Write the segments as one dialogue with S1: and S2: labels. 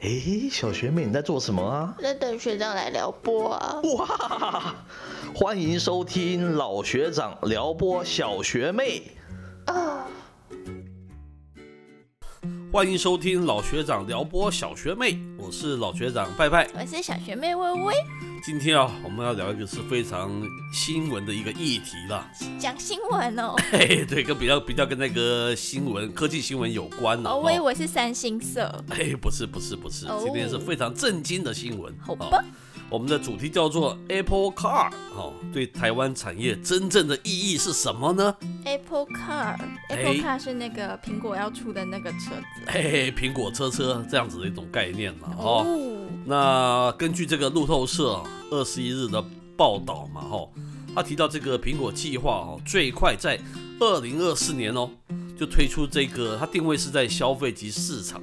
S1: 哎，小学妹你在做什么啊？
S2: 在等学长来撩拨啊！
S1: 哇，欢迎收听老学长撩拨小学妹。
S2: 啊，
S3: 欢迎收听老学长撩拨小学妹，我是老学长拜拜。
S2: 我是小学妹微微，
S3: 今天啊，我们要聊一个是非常新闻的一个议题啦。
S2: 讲新闻哦。
S3: 嘿，对，跟比较比较跟那个新闻科技新闻有关的。
S2: 哦，我以为是三星色。
S3: 哎，不是不是不是，
S2: 哦
S3: 今天是非常震惊的新闻。
S2: 好吧
S3: 哦我们的主题叫做 Apple Car，哦，对台湾产业真正的意义是什么呢
S2: ？Apple Car，Apple Car 是那个苹果要出的那个车子。
S3: 嘿嘿，苹果车车这样子的一种概念了哦。
S2: 哦，
S3: 那根据这个路透社二十一日的报道嘛，哈，他提到这个苹果计划哦，最快在二零二四年哦，就推出这个，它定位是在消费级市场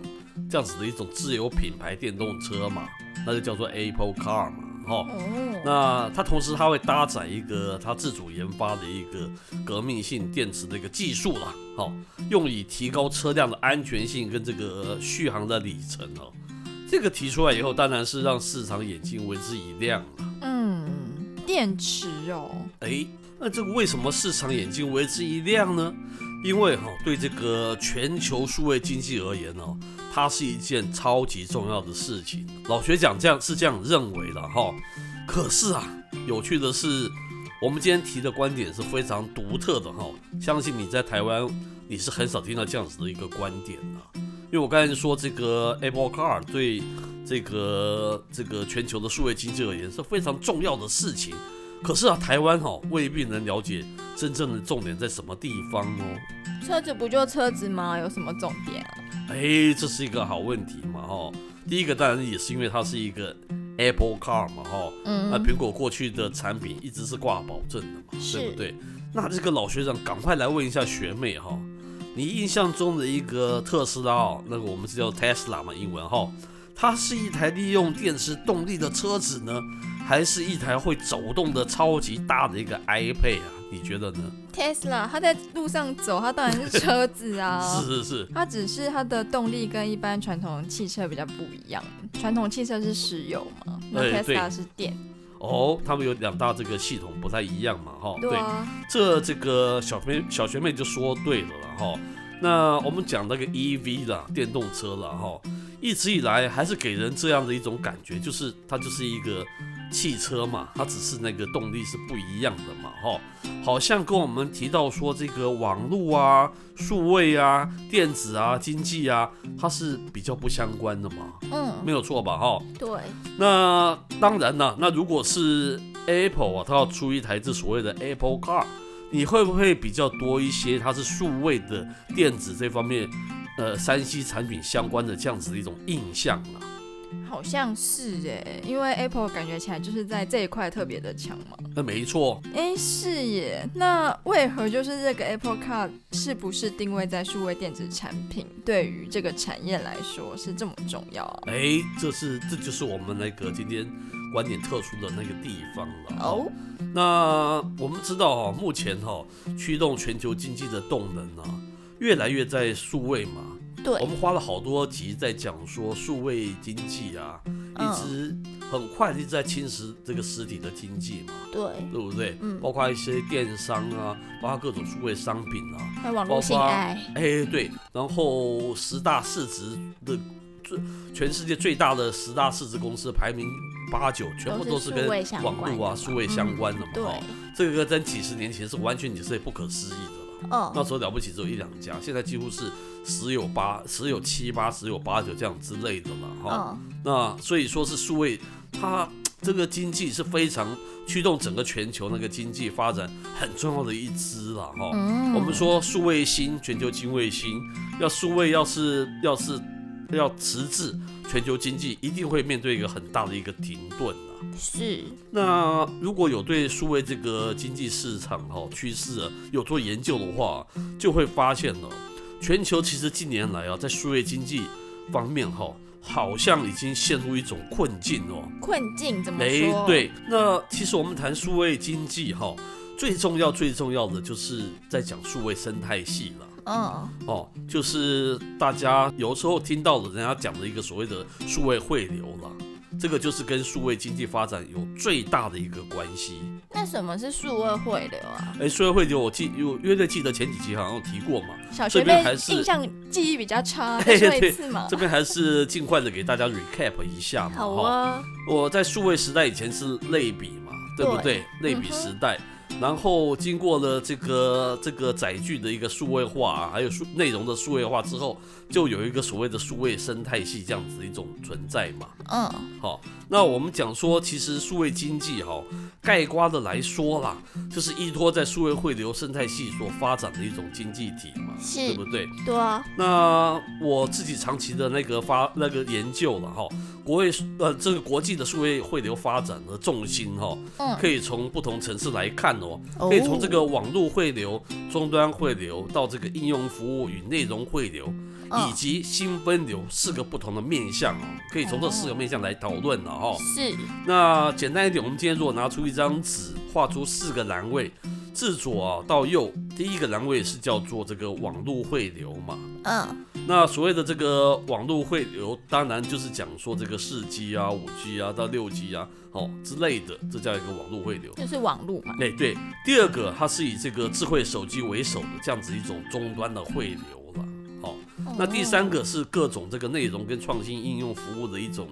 S3: 这样子的一种自有品牌电动车嘛，那就叫做 Apple Car 嘛，哈。
S2: 哦，
S3: 那它同时它会搭载一个它自主研发的一个革命性电池的一个技术啦，好、用以提高车辆的安全性跟这个续航的里程哦。这个提出来以后，当然是让市场眼睛为之一亮了。
S2: 嗯，电池哦，
S3: 哎，那这个为什么市场眼睛为之一亮呢？因为哈、对这个全球数位经济而言哦，它是一件超级重要的事情。老学长这样是这样认为的哈、可是啊，有趣的是，我们今天提的观点是非常独特的哈、相信你在台湾你是很少听到这样子的一个观点的、因为我刚才说这个 Apple Car 对这个这个全球的数位经济而言是非常重要的事情。可是啊，台湾哈、未必能了解真正的重点在什么地方哦。
S2: 车子不就车子吗？有什么重点啊？
S3: 哎，这是一个好问题嘛哈、第一个当然也是因为它是一个 Apple Car 嘛哈、那
S2: 嗯，
S3: 苹果过去的产品一直是挂保证的嘛，
S2: 是
S3: 对不对？那这个老学长赶快来问一下学妹哈、你印象中的一个特斯拉哦，那个我们是叫 Tesla 嘛，英文哈、它是一台利用电池动力的车子呢，还是一台会走动的超级大的一个 iPad 啊？你觉得呢
S4: ？Tesla，它在路上走，它当然是车子啊。
S3: 是是是，
S4: 它只是它的动力跟一般传统汽车比较不一样。传统汽车是石油嘛，那 Tesla 是电。
S3: 哦，他们有两大这个系统不太一样嘛，哈、
S4: 对啊，
S3: 这这个小妹小学妹就说对了了哈。那我们讲那个 EV 啦，电动车了哈，一直以来还是给人这样的一种感觉，就是它就是一个汽车嘛，它只是那个动力是不一样的嘛哈。好像跟我们提到说这个网络啊、数位啊、电子啊、经济啊，它是比较不相关的嘛，
S2: 嗯，
S3: 没有错吧哈？
S2: 对，
S3: 那当然了，那如果是 Apple 啊，它要出一台这所谓的 Apple Car，你会不会比较多一些？它是数位的电子这方面，呃，山西产品相关的这样子的一种印象啊？
S4: 好像是哎，因为 Apple 感觉起来就是在这一块特别的强嘛。
S3: 那没错，
S4: 哎，是耶。那为何就是这个 Apple Card 是不是定位在数位电子产品，对于这个产业来说是这么重要啊？
S3: 哎，这是这就是我们那个今天观点特殊的那个地方了
S2: 哦，
S3: 那我们知道哈、目前哈、驱动全球经济的动能啊，越来越在数位嘛。
S2: 对。
S3: 我，们花了好多集在讲说数位经济啊，
S2: 嗯。
S3: 一直很快地一直在侵蚀这个实体的经济嘛，
S2: 对，
S3: 对不对？
S2: 嗯。
S3: 包括一些电商啊，包括各种数位商品啊，
S2: 还有网络性爱，
S3: 哎对，然后十大市值的最全世界最大的十大市值公司排名八九，全部都
S2: 都
S3: 是跟网络啊、数位相关的嘛。
S2: 对，
S3: 哦这个在几十年前是完全你是不可思议的了。那
S2: 嗯，
S3: 时候了不起只有一两家，现在几乎是十有八、十有七八、十有八九这样之类的了哈。
S2: 嗯，
S3: 那所以说是数位，它这个经济是非常驱动整个全球那个经济发展很重要的一支了哈。
S2: 嗯
S3: 我们说数位星，全球金卫星，要数位要是要是要迟滞，全球经济一定会面对一个很大的一个停顿啊。
S2: 是，
S3: 那如果有对数位这个经济市场哈、趋势啊有做研究的话，就会发现了，全球其实近年来啊，在数位经济方面哈、好像已经陷入一种困境哦。
S4: 困境怎么
S3: 哎
S4: 说？，
S3: 对，那其实我们谈数位经济哈、最重要最重要的就是在讲数位生态系了。
S4: 嗯，
S3: 哦，就是大家有时候听到的人家讲的一个所谓的数位汇流了，这个就是跟数位经济发展有最大的一个关系。
S4: 那什么是数位汇流啊？
S3: 哎，数位汇流我记有约略记得前几集好像有提过嘛，
S4: 小学妹
S3: 这边还是
S4: 印象记忆比较差，
S3: 嘿
S4: 再说
S3: 对
S4: 一次嘛
S3: 这。边还是尽快的给大家 recap 一下嘛。
S4: 好
S3: 哈
S4: 啊，
S3: 我在数位时代以前是类比嘛，对不对？类比时代，然后经过了这个这个载具的一个数位化、啊，还有数内容的数位化之后，就有一个所谓的数位生态系这样子的一种存在嘛。
S4: 嗯，
S3: 好，那我们讲说，其实数位经济哈，概括的来说啦，就是依托在数位汇流生态系所发展的一种经济体嘛，
S4: 是
S3: 对不对？
S4: 对啊，
S3: 那我自己长期的那个发那个研究了哈，国会呃这个国际的数位汇流发展的重心哈，
S4: 嗯，
S3: 可以从不同层次来看哦，
S4: 哦。
S3: 可以从这个网络汇流、终端汇流到这个应用服务与内容汇流，
S4: 嗯。
S3: 以及新分流四个不同的面向哦，可以从这四个面向来讨论了哈。
S4: 是。
S3: 那简单一点，我们今天如果拿出一张纸，画出四个栏位，自左啊到右，第一个栏位是叫做这个网络汇流嘛。
S4: 嗯
S3: 那所谓的这个网络汇流，当然就是讲说这个四 G 啊、五 G 啊到六 G 啊，哦之类的，这叫一个网络汇流。
S4: 就是网络嘛。
S3: 哎，对，第二个它是以这个智慧手机为首的这样子一种终端的汇流了。好、那第三个是各种这个内容跟创新应用服务的一种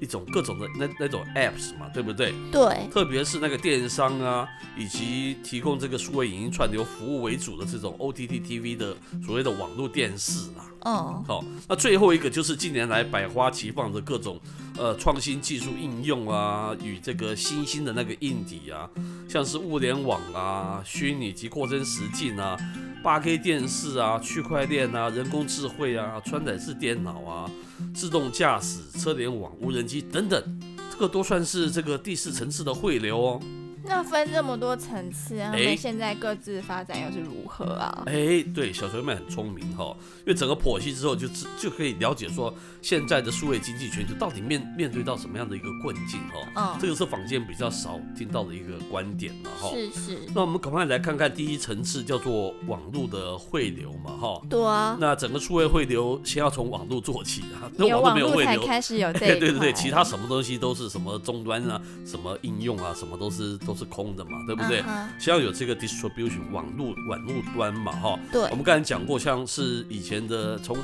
S3: 一种各种的那那种 apps 嘛，对不对？
S4: 对，
S3: 特别是那个电商啊，以及提供这个数位影音串流服务为主的这种 OTT TV 的所谓的网络电视啊。
S4: 嗯
S3: 好，那最后一个就是近年来百花齐放的各种呃创新技术应用啊，与这个新兴的那个硬底啊，像是物联网啊、虚拟及扩增实境啊、八 K 电视啊、区块链啊、人工智慧啊、穿戴式电脑啊、自动驾驶、车联网、无人机等等，这个都算是这个第四层次的汇流哦。
S4: 那分这么多层次，他
S3: 哎
S4: 们现在各自发展又是如何啊？
S3: 哎，对，小学妹很聪明哈、因为整个剖析之后就知就可以了解说现在的数位经济全球到底面面对到什么样的一个困境哈、
S4: 嗯，
S3: 这个是坊间比较少听到的一个观点了哈、
S4: 是是，
S3: 那我们赶快来看看第一层次叫做网络的汇流嘛哈、
S4: 对啊，
S3: 那整个数位汇流先要从网络做起啊，那
S4: 有
S3: 网络没有汇流。
S4: 开始有这
S3: 对对对对，其他什么东西都是什么终端啊，什么应用啊，什么都是都是空的嘛，对不对？
S4: 嗯哼
S3: 先要有这个 distribution 网络网络端嘛，哈。
S4: 对
S3: 我们刚才讲过，像是以前的从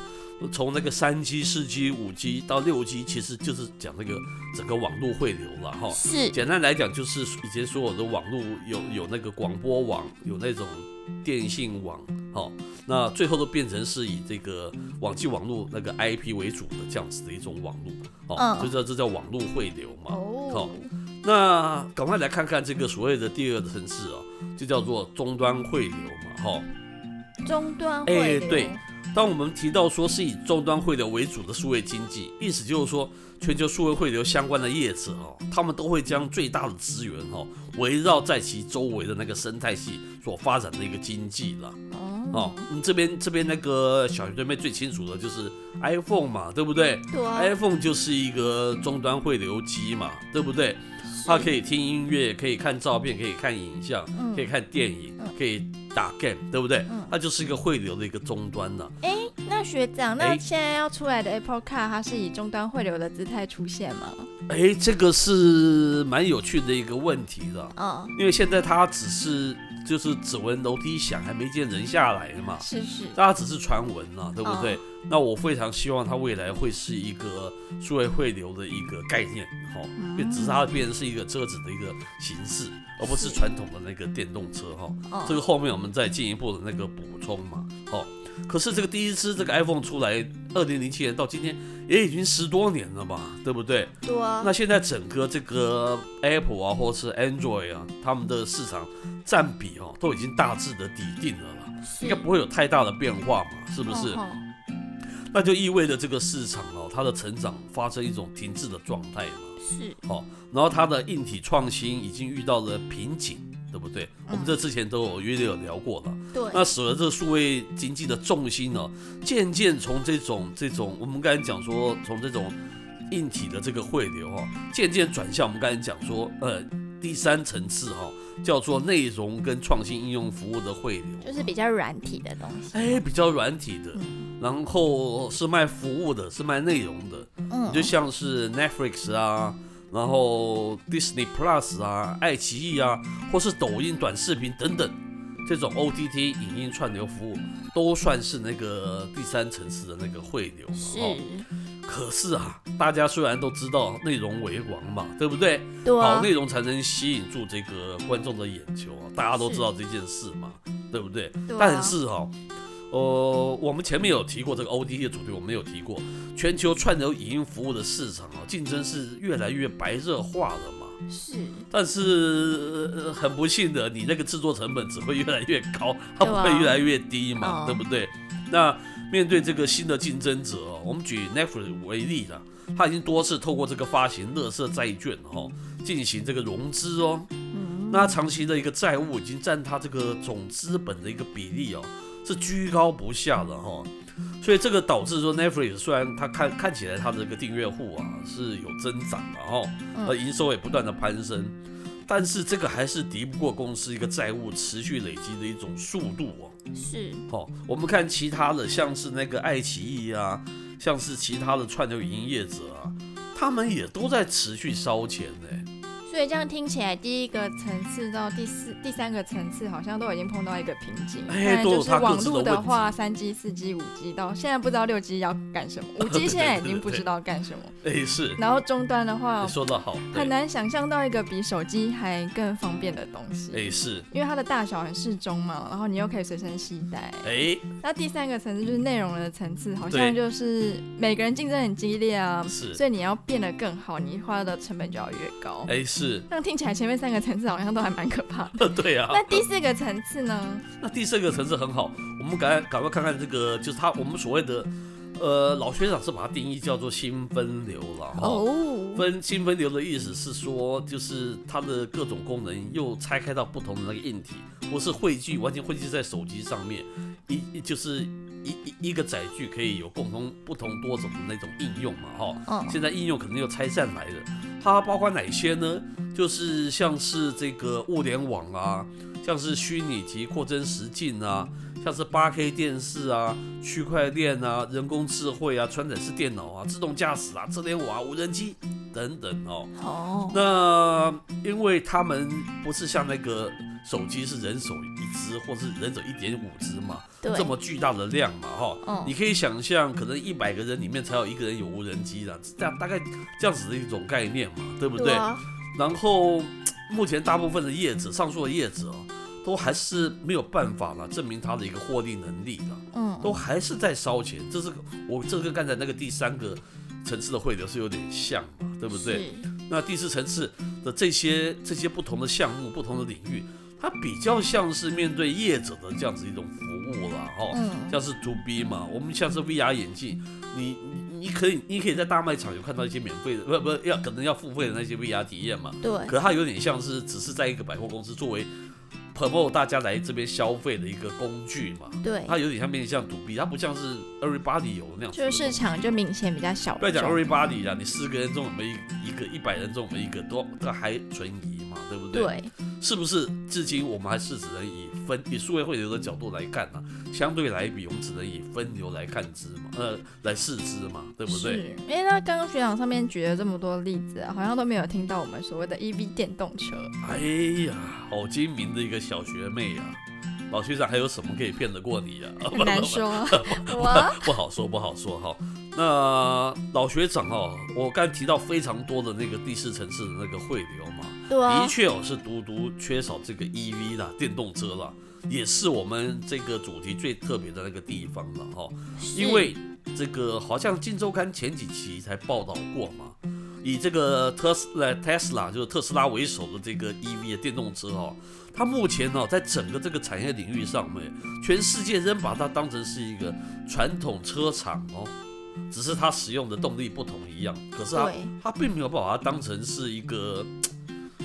S3: 从那个三 G、四 G、五 G 到六 G，其实就是讲那个整个网络汇流了哈。
S4: 是，
S3: 简单来讲，就是以前所有的网络有有那个广播网，有那种电信网，好，那最后都变成是以这个网际网络那个 IP 为主的这样子的一种网络，哦，
S4: 嗯
S3: 这叫这叫网络汇流嘛。好
S4: 哦，
S3: 那赶快来看看这个所谓的第二个城市哦，就叫做终端汇流嘛，哈、
S4: 终端
S3: 哎
S4: 汇流，哎
S3: 对当我们提到说是以终端汇流为主的数位经济，意思就是说，全球数位汇流相关的业者哦，他们都会将最大的资源哦，围绕在其周围的那个生态系所发展的一个经济了。
S4: 哦，
S3: 你，嗯，这边这边那个小学对妹最清楚的就是 iPhone 嘛，对不对
S4: 对啊
S3: ，？iPhone 就是一个终端汇流机嘛，对不对？它可以听音乐，可以看照片，可以看影像，
S4: 嗯
S3: 可以看电影
S4: 嗯，
S3: 可以打 game，对不对
S4: 嗯？
S3: 它就是一个汇流的一个终端呢。
S4: 哎，那学长，那
S3: 哎
S4: 现在要出来的 Apple Car，它是以终端汇流的姿态出现吗？
S3: 哎，这个是蛮有趣的一个问题的，
S4: 嗯，
S3: 因为现在它只是就是指纹楼梯响，还没见人下来嘛，
S4: 是是，
S3: 大家只是传闻啊，对不对？那我非常希望它未来会是一个数位汇流的一个概念，哈、
S4: 嗯
S3: 变只是它变成是一个车子的一个形式，而不是
S4: 是。
S3: 传统的那个电动车，哈、
S4: 嗯
S3: 这个后面我们再进一步的那个补充嘛，哦。可是这个第一支这个 iPhone 出来，二零零七年到今天也已经十多年了吧，对不对？
S4: 对啊，
S3: 那现在整个这个 Apple 啊，或是 Android 啊，他们的市场占比哦，都已经大致的底定了啦，应该不会有太大的变化嘛，是不是？
S4: 哦
S3: 那就意味着这个市场哦，它的成长发生一种停滞的状态嘛。
S4: 是，
S3: 哦，然后它的硬体创新已经遇到了瓶颈，对不对？我们这之前都有约略有聊过了。
S4: 对，
S3: 那使得这个数位经济的重心呢，渐渐从这种这种我们刚才讲说，从这种硬体的这个汇流哦，渐渐转向我们刚才讲说，呃，第三层次哈、叫做内容跟创新应用服务的汇流，
S2: 就是比较软体的东西。
S3: 哎比较软体的，然后是卖服务的，是卖内容的，
S2: 嗯，
S3: 就像是 Netflix 啊，然后 Disney Plus 啊，爱奇艺啊，或是抖音短视频等等，这种 OTT 影音串流服务都算是那个第三层次的那个汇流嘛。
S2: 是，
S3: 哦可是啊，大家虽然都知道内容为王嘛，对不对？好
S2: 对啊，
S3: 内容才能吸引住这个观众的眼球啊，大家都知道这件事嘛，对不对？
S2: 对啊
S3: 但是哈、呃，我们前面有提过这个 O D T 的主题，我们有提过，全球串流影音服务的市场啊，竞争是越来越白热化了嘛。
S2: 是，
S3: 但是、呃很不幸的，你那个制作成本只会越来越高，它不会越来越低嘛，
S2: 哦
S3: 对不对？那面对这个新的竞争者哦，我们举 Netflix 为例了，它已经多次透过这个发行乐色债券哦，进行这个融资哦。
S2: 嗯，
S3: 那长期的一个债务已经占它这个总资本的一个比例哦，是居高不下的哈、所以这个导致说 Netflix 虽然它看看起来它的这个订阅户啊是有增长的哈、
S2: 嗯
S3: 呃营收也不断的攀升，但是这个还是敌不过公司一个债务持续累积的一种速度哦。
S2: 是，
S3: 哦，我们看其他的，像是那个爱奇艺啊，像是其他的串流影音业者啊，他们也都在持续烧钱呢。
S2: 所以这样听起来，第一个层次到第四、第三个层次好像都已经碰到一个瓶颈。
S3: 哎
S2: 就是网络
S3: 的
S2: 话，三 G、四 G、五 G 到现在不知道六 G 要干什么，五 G 现在已经不知道干什么。
S3: 哎，是，
S2: 然后终端的话
S3: 你，说的好，
S2: 很难想象到一个比手机还更方便的东西。
S3: 哎，是，
S2: 因为它的大小很适中嘛，然后你又可以随身携带。
S3: 哎，
S2: 那第三个层次就是内容的层次，好像就是每个人竞争很激烈啊，
S3: 是，
S2: 所以你要变得更好，你花的成本就要越高。
S3: 哎，是，
S2: 那听起来前面三个层次好像都还蛮可怕的。
S3: 对啊。
S2: 那第四个层次呢？
S3: 那第四个层次很好，我们赶赶快看看这个，就是他我们所谓的，呃，老学长是把它定义叫做新分流了哈。
S2: 哦，
S3: 分新分流的意思是说，就是它的各种功能又拆开到不同的那个硬体，不是汇聚完全汇聚在手机上面，一一就是一一一个载具可以有共同不同多种的那种应用嘛哈。
S2: 嗯，
S3: 现在应用可能又拆散来了，它包括哪些呢？就是像是这个物联网啊，像是虚拟及扩增实境啊，像是八 K 电视啊、区块链啊、人工智慧啊、传感式电脑啊、自动驾驶啊、车联网啊、无人机等等哦。
S2: 哦，
S3: 那因为他们不是像那个手机是人手一只，或是人手一点五只嘛，
S2: 对，
S3: 这么巨大的量嘛，哈、
S2: 嗯
S3: 你可以想象，可能一百个人里面才有一个人有无人机的，这样大概这样子的一种概念嘛，对不对？
S2: 对啊，
S3: 然后目前大部分的叶子，上述的叶子哦，都还是没有办法了证明他的一个获利能力了，
S2: 嗯，
S3: 都还是在烧钱。这是我这个刚才那个第三个层次的汇流是有点像嘛，对不对？那第四层次的这些这些不同的项目、不同的领域，它比较像是面对业者的这样子一种服务啦，哦，
S2: 嗯，
S3: 像是 to B 嘛，我们像是 VR 眼镜，你你你可以你可以在大卖场有看到一些免费的，不不要可能要付费的那些 VR 体验嘛，
S2: 对，
S3: 可它有点像是只是在一个百货公司作为 promote 大家来这边消费的一个工具嘛，
S2: 对，
S3: 它有点像面向赌币它不像是 everybody 有那样。
S2: 就是市场就明显比较小
S3: 不要讲 everybody 啦，你四个人中有没有一一个，一百人中有没有一个，都这还存疑嘛，对不对？
S2: 对，
S3: 是不是？至今我们还是只能以分以数位汇流的角度来看呢、相对来比，我们只能以分流来看之嘛，呃，来视之嘛，对不对？
S2: 是，因为那刚刚学长上面举了这么多例子啊，好像都没有听到我们所谓的 EV 电动车。
S3: 哎呀，好精明的一个小学妹啊！老学长还有什么可以骗得过你呀、啊？
S2: 很难说，我
S3: 不好说，不好说哈。那老学长哦，我刚提到非常多的那个第四层次的那个汇流嘛，
S2: 对啊
S3: 的，确哦是独独缺少这个 EV 啦，电动车啦，也是我们这个主题最特别的那个地方了哈。因为这个好像《金周刊》前几期才报道过嘛，以这个特斯拉 Tesla 就是特斯拉为首的这个 EV 的电动车哦，它目前呢在整个这个产业领域上面，全世界仍把它当成是一个传统车厂哦，只是它使用的动力不同一样，可是它，它并没有把它当成是一个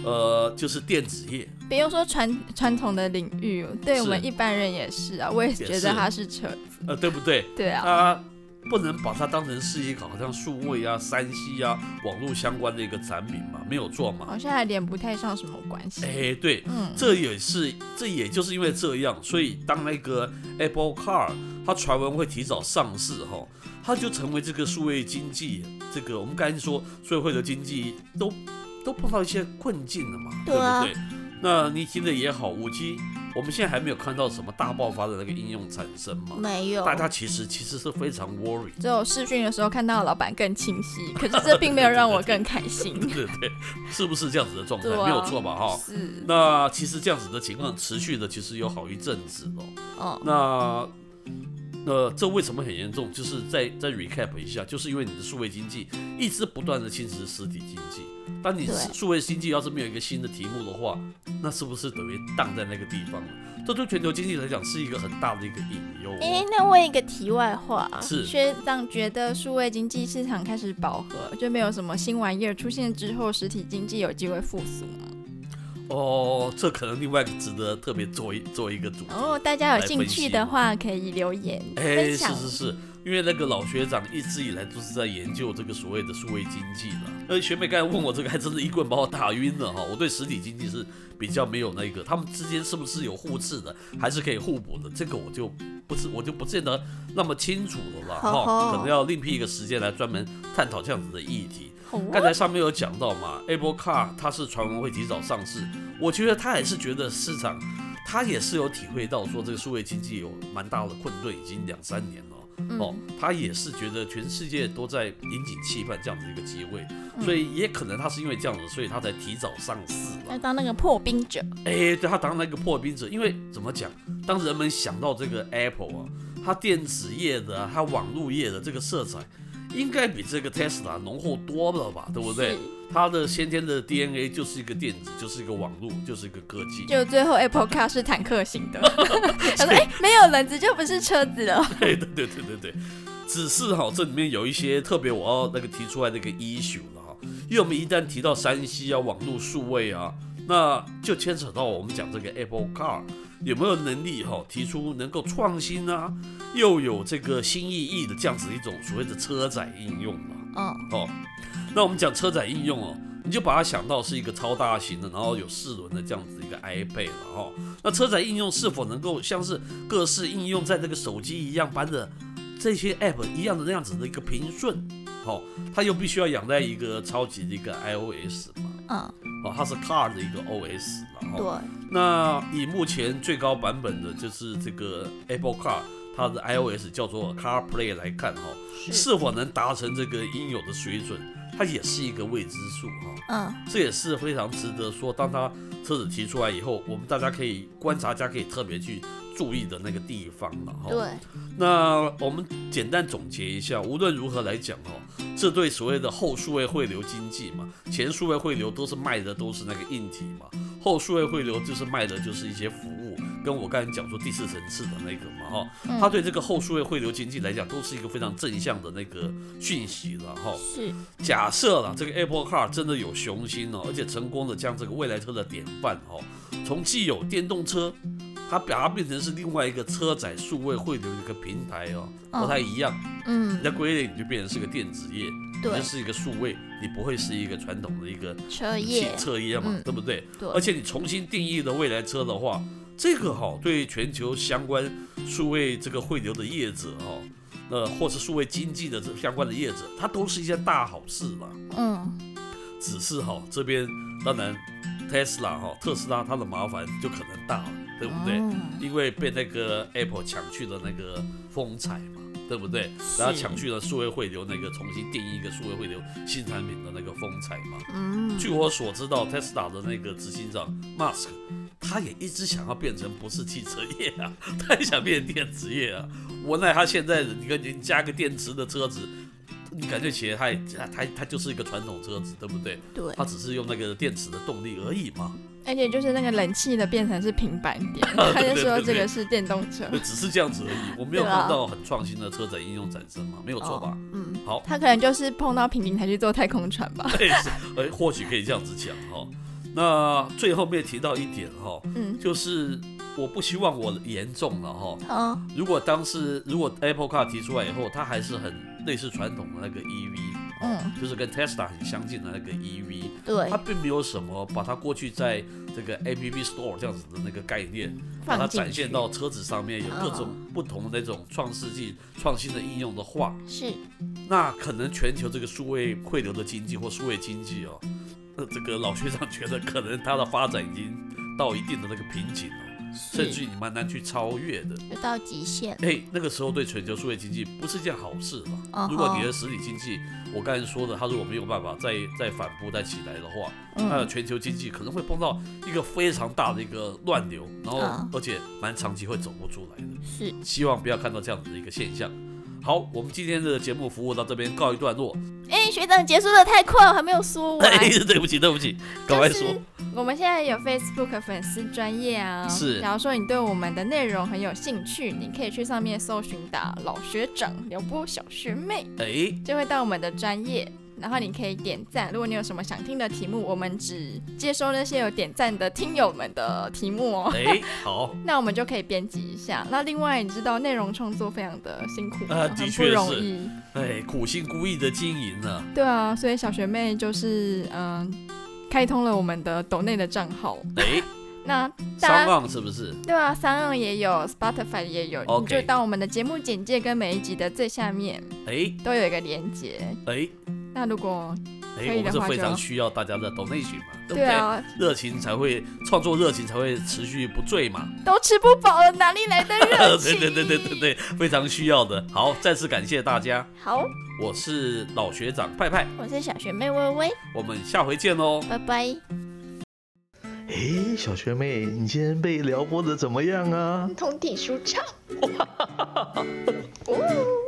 S3: 呃就是电子业，
S2: 比如说传传统的领域，对我们一般人也是啊，我也觉得它是扯，
S3: 呃对不对？
S2: 对啊，
S3: 它不能把它当成是一个好像数位啊、山西啊、网络相关的一个产品嘛，没有做嘛。
S2: 好像还连不太上什么关系。
S3: 哎，对，
S2: 嗯，
S3: 这也是，这也就是因为这样，所以当那个 Apple Car 它传闻会提早上市哈，它就成为这个数位经济，这个我们刚才说数位汇流经济都都碰到一些困境了嘛，对不对？那你听的也好，五 G 我们现在还没有看到什么大爆发的那个应用产生嘛，
S2: 没有。
S3: 大家其实其实是非常 worry。
S2: 只有视讯的时候看到老板更清晰，可是这并没有让我更开心。
S3: 对对对，是不是这样子的状态？
S2: 啊
S3: 没有错吧？哈。
S2: 是，
S3: 那其实这样子的情况持续的，其实有好一阵子了。
S2: 哦，
S3: 那那这为什么很严重？就是再再 recap 一下，就是因为你的数位经济一直不断的侵蚀实体经济。当你
S2: 对
S3: 数位经济要是没有一个新的题目的话，那是不是等于荡在那个地方了？这对全球经济来讲是一个很大的一个隐忧、
S2: 哎、
S3: 哦。
S2: 那问一个题外话，
S3: 是
S2: 学长觉得数位经济市场开始饱和，就没有什么新玩意儿出现之后，实体经济有机会复苏吗？
S3: 哦，这可能另外值得特别做一做一个主题。
S2: 哦，大家有兴趣的话可以留言
S3: 哎，是
S2: 分享。
S3: 是是，因为那个老学长一直以来都是在研究这个所谓的数位经济了。而，学妹刚才问我这个，还真是一棍把我打晕了哈。我对实体经济是比较没有那个，他们之间是不是有互斥的，还是可以互补的？这个我就不是，我就不见得那么清楚了
S2: 吧
S3: 哈。
S2: 好
S3: 可能要另辟一个时间来专门探讨这样子的议题。刚才上面有讲到嘛，Apple Car 它是传闻会提早上市，我觉得他也是觉得市场，他也是有体会到说这个数位经济有蛮大的困顿，已经两三年了。哦，他也是觉得全世界都在引颈期盼这样子一个机会，所以也可能他是因为这样子，所以他才提早上市了。
S2: 他当那个破冰者。
S3: 哎，对他当那个破冰者，因为怎么讲，当人们想到这个 Apple 啊，它电子业的、啊、它网络业的这个色彩，应该比这个 Tesla 浓厚多了吧，对不对？它的先天的 DNA 就是一个电子，就是一个网络，就是一个科技。
S2: 就最后 Apple Car 是坦克型的，他说：“哎、没有轮子就不是车子了。
S3: 对对对对对对，只是哈，这里面有一些特别我要那个提出来的一个 issue 了哈，因为我们一旦提到山西啊、网络数位啊，那就牵扯到我们讲这个 Apple Car 有没有能力哈提出能够创新啊，又有这个新意义的这样子一种所谓的车载应用嘛。”
S2: 嗯，
S3: 哦，那我们讲车载应用哦，你就把它想到是一个超大型的，然后有四轮的这样子一个 iPad 了哈、哦。那车载应用是否能够像是各式应用在这个手机一样般的这些 App 一样的那样子的一个平顺？哦，它又必须要养在一个超级的一个 iOS 嘛，
S2: 嗯，
S3: 哦，它是 Car 的一个 OS 然后
S2: 对，
S3: 那以目前最高版本的就是这个 Apple Car，它的 iOS 叫做 CarPlay 来看哈、
S2: 是，
S3: 是否能达成这个应有的水准，它也是一个未知数哈。
S2: 嗯，
S3: 这也是非常值得说，当它车子提出来以后，我们大家可以观察家可以特别去注意的那个地方了哈。
S2: 对，
S3: 那我们简单总结一下，无论如何来讲哈，这对所谓的后数位汇流经济嘛，前数位汇流都是卖的都是那个硬体嘛，后数位汇流就是卖的就是一些服务，跟我刚才讲说第四层次的那个嘛哈，
S2: 嗯
S3: 它对这个后数位汇流经济来讲都是一个非常正向的那个讯息了哈。
S2: 是，
S3: 假设了这个 Apple Car 真的有雄心哦，而且成功的将这个未来车的典范哦，从既有电动车，它把它变成是另外一个车载数位汇流的一个平台哦，
S2: 嗯
S3: 和它一样，
S2: 嗯。
S3: 你，的归类你就变成是个电子业，你
S2: 对。
S3: 就是一个数位，你不会是一个传统的一个
S2: 车业，
S3: 车业嘛，
S2: 嗯。
S3: 对不对？
S2: 对，
S3: 而且你重新定义的未来车的话，这个哈、对全球相关数位这个汇流的业者哈、呃，或是数位经济的这相关的业者，它都是一件大好事嘛。
S2: 嗯，
S3: 只是哈、这边当然 Tesla 哈、特斯拉它的麻烦就可能大了，对不对？
S2: 嗯
S3: 因为被那个 Apple 抢去了那个风采嘛，对不对？然后抢去了数位汇流那个重新定义一个数位汇流新产品的那个风采嘛。
S2: 嗯，
S3: 据我所知道，Tesla 的那个执行长 Musk，他也一直想要变成不是汽车业啊，他也想变成电子业啊。无奈他现在你看你加个电池的车子，你感觉起来它也他他他就是一个传统车子，对不对？
S2: 对，
S3: 它只是用那个电池的动力而已嘛，
S2: 而且就是那个冷气的变成是平板点，他就说这个是电动车，
S3: 只是这样子而已。我没有
S2: 对啊
S3: 看到很创新的车载应用产生嘛，没有错吧？
S2: 哦？嗯，
S3: 好，
S2: 他可能就是碰到瓶颈才去做太空船吧。
S3: 对，是，呃，或许可以这样子讲哈。那最后面提到一点哈，
S2: 嗯，
S3: 就是我不希望我严重了哈。
S2: 哦，
S3: 如果当时如果 Apple Car 提出来以后，它还是很类似传统的那个 EV，
S2: 嗯，
S3: 就是跟 Tesla 很相近的那个 EV，
S2: 对。
S3: 它，并没有什么把它过去在这个 App Store 这样子的那个概念，把它展现到车子上面，有各种不同的那种创世纪、创新的应用的话，
S2: 是。
S3: 那可能全球这个数位汇流的经济或数位经济哦，那这个老学长觉得可能它的发展已经到一定的那个瓶颈哦，甚至于你蛮难去超越的。
S2: 就到极限。
S3: 哎，那个时候对全球数位经济不是件好事
S2: 嗯
S3: 嘛。
S2: 哼
S3: 如果你的实体经济，我刚才说的，它如果没有办法再再反扑再起来的话，那
S2: 嗯，
S3: 全球经济可能会碰到一个非常大的一个乱流，然后
S2: 啊
S3: 而且蛮长期会走不出来的。
S2: 是
S3: 希望不要看到这样子的一个现象。好，我们今天的节目服务到这边告一段落。
S2: 哎，学长结束的太快，我还没有说完。
S3: 哎，对不起，对不起，赶快说。
S2: 我们现在有 Facebook 粉丝专业啊，
S3: 是
S2: 假如说你对我们的内容很有兴趣，你可以去上面搜寻打老学长撩拨小学妹，
S3: 哎，
S2: 就会到我们的专业。然后你可以点赞，如果你有什么想听的题目，我们只接收那些有点赞的听友们的题目哦。
S3: 哎，好，
S2: 那我们就可以编辑一下。那另外，你知道内容创作非常的辛苦
S3: 的
S2: 很不
S3: 确是
S2: 容易。
S3: 哎，苦心孤诣的经营呢。
S2: 对啊，所以小学妹就是嗯、开通了我们的抖内的账号。
S3: 哎，
S2: 那大家
S3: 商浪是不是？
S2: 对啊，三浪也有，Spotify 也有你就当我们的节目简介跟每一集的最下面
S3: 哎
S2: 都有一个连接。
S3: 哎
S2: 那如果可
S3: 哎，我们是非常需要大家的 donation 嘛，对不对？
S2: 对啊，
S3: 热情才会创作，热情才会持续不坠嘛。
S2: 都吃不饱了，哪里来的热情？
S3: 对对对对对对，非常需要的。好，再次感谢大家，
S2: 好，
S3: 我是老学长派派，
S2: 我是小学妹微微，
S3: 我们下回见喽。
S2: 拜拜。
S1: 哎，小学妹，你今天被撩拨的怎么样啊？
S2: 通体舒畅。哦